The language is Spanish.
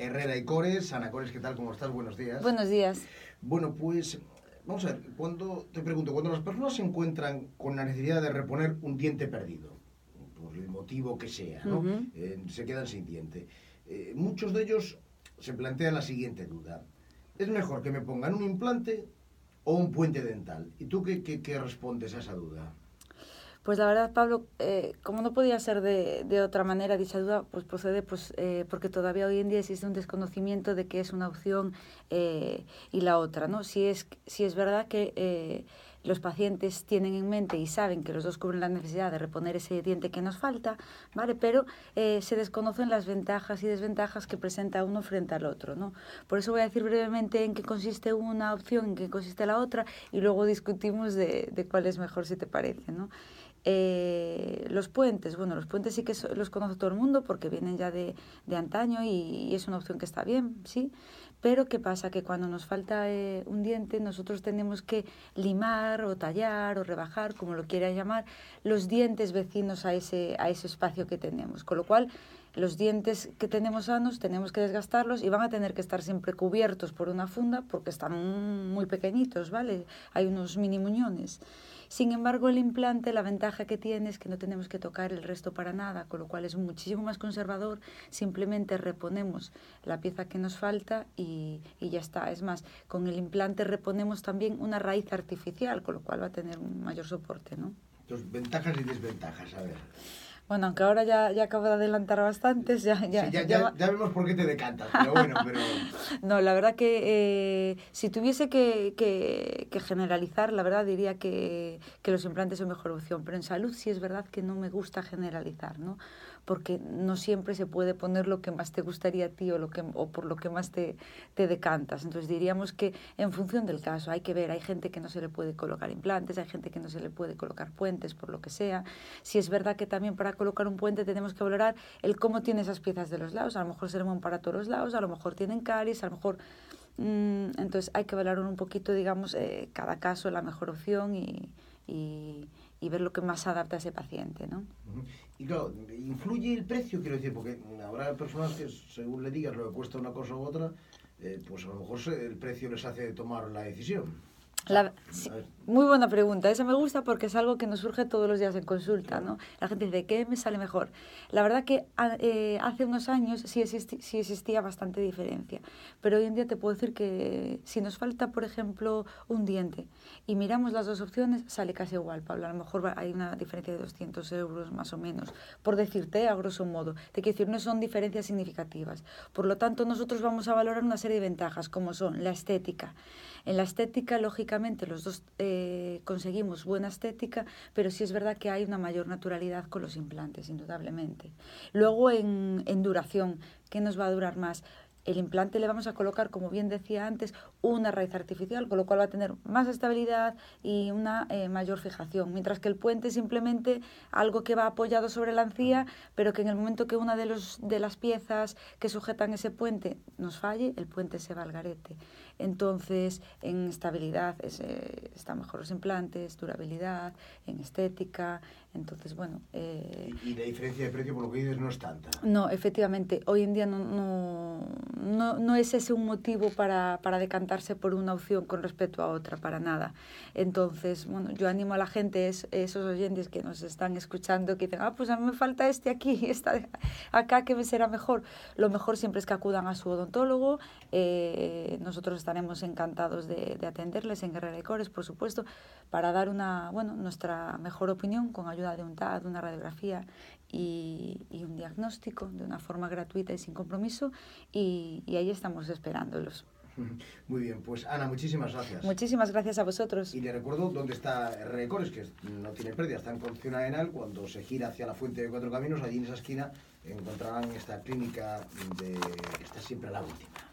Herrera y Cores. Ana Cores, ¿qué tal? ¿Cómo estás? Buenos días. Buenos días. Bueno, pues vamos a ver, cuando te pregunto, cuando las personas se encuentran con la necesidad de reponer un diente perdido, por el motivo que sea, ¿no? Eh, se quedan sin diente. eh, muchos de ellos se plantean la siguiente duda. ¿Es mejor que me pongan un implante o un puente dental? ¿Y tú qué, qué- qué respondes a esa duda? Pues la verdad, Pablo, eh, como no podía ser de, de otra manera dicha duda, pues procede pues, eh, porque todavía hoy en día existe un desconocimiento de qué es una opción eh, y la otra. ¿no? Si, es, si es verdad que eh, los pacientes tienen en mente y saben que los dos cubren la necesidad de reponer ese diente que nos falta, ¿vale? pero eh, se desconocen las ventajas y desventajas que presenta uno frente al otro. ¿no? Por eso voy a decir brevemente en qué consiste una opción, en qué consiste la otra, y luego discutimos de, de cuál es mejor, si te parece. ¿no? Eh, los puentes, bueno, los puentes sí que so- los conoce todo el mundo porque vienen ya de, de antaño y, y es una opción que está bien, sí. Pero ¿qué pasa? Que cuando nos falta eh, un diente, nosotros tenemos que limar o tallar o rebajar, como lo quiera llamar, los dientes vecinos a ese, a ese espacio que tenemos. Con lo cual, los dientes que tenemos sanos tenemos que desgastarlos y van a tener que estar siempre cubiertos por una funda porque están muy pequeñitos, ¿vale? Hay unos mini muñones. Sin embargo, el implante, la ventaja que tiene es que no tenemos que tocar el resto para nada, con lo cual es muchísimo más conservador. Simplemente reponemos la pieza que nos falta y, y ya está. Es más, con el implante reponemos también una raíz artificial, con lo cual va a tener un mayor soporte, ¿no? Entonces, ventajas y desventajas, a ver. Bueno, aunque ahora ya, ya acabo de adelantar bastantes, ya, ya, Sí, ya, ya ya vemos por qué te decantas, pero bueno, pero... No, la verdad que eh, si tuviese que, que- que generalizar, la verdad diría que, que los implantes son mejor opción, pero en salud sí es verdad que no me gusta generalizar, ¿no? Porque no siempre se puede poner lo que más te gustaría a ti o, lo que, o por lo que más te, te decantas. Entonces diríamos que en función del caso hay que ver, hay gente que no se le puede colocar implantes, hay gente que no se le puede colocar puentes, por lo que sea. Si es verdad que también para colocar un puente tenemos que valorar el cómo tiene esas piezas de los lados. A lo mejor sermón para todos los lados, a lo mejor tienen caries, a lo mejor... mm, entonces hay que valorar un poquito, digamos, eh, cada caso, la mejor opción y, y, y ver lo que más adapta a ese paciente, ¿no? Y claro, influye el precio, quiero decir, porque habrá personas que según le digas lo que cuesta una cosa u otra, eh, pues a lo mejor el precio les hace tomar la decisión. La- sí, muy buena pregunta. Esa me gusta porque es algo que nos surge todos los días en consulta, ¿no? La gente dice, ¿qué me sale mejor? La verdad que eh, hace unos años sí, sí existía bastante diferencia, pero hoy en día te puedo decir que si nos falta, por ejemplo, un diente y miramos las dos opciones, sale casi igual, Pablo. A lo mejor hay una diferencia de 200 euros más o menos, por decirte, a grosso modo. Te quiero decir, no son diferencias significativas. Por lo tanto, nosotros vamos a valorar una serie de ventajas, como son la estética. En la estética, lógicamente, los dos eh, conseguimos buena estética, pero sí es verdad que hay una mayor naturalidad con los implantes, indudablemente. Luego, en, duración, ¿qué nos va a durar más? El implante le vamos a colocar, como bien decía antes, una raíz artificial, con lo cual va a tener más estabilidad y una eh, mayor fijación, mientras que el puente es simplemente algo que va apoyado sobre la encía, pero que en el momento que una de, de las piezas que sujetan ese puente nos falle, el puente se va al garete. Entonces, en estabilidad es, eh, están mejor los implantes, durabilidad, en estética. Entonces, bueno, eh, Y, y la diferencia de precio, por lo que dices, no es tanta. no, efectivamente, hoy en día no, no, no, no es ese un motivo para, para decantarse por una opción con respecto a otra, para nada. Entonces, bueno, yo animo a la gente, es- esos oyentes que nos están escuchando, que dicen, ah, pues a mí me falta este aquí, esta de acá, que me será mejor. Lo mejor siempre es que acudan a su odontólogo. eh, nosotros estaremos encantados de, de atenderles en Guerrera y Cores, por supuesto, para dar una, bueno, nuestra mejor opinión con ayuda de un TAD, una radiografía y, y un diagnóstico de una forma gratuita y sin compromiso. Y, y ahí estamos esperándolos. Muy bien, pues Ana, muchísimas gracias. Muchísimas gracias a vosotros. Y le recuerdo dónde está Recores, que no tiene pérdida, está en Concepción Arenal. Cuando se gira hacia la Fuente de Cuatro Caminos, allí en esa esquina encontrarán esta clínica de que está siempre a la última.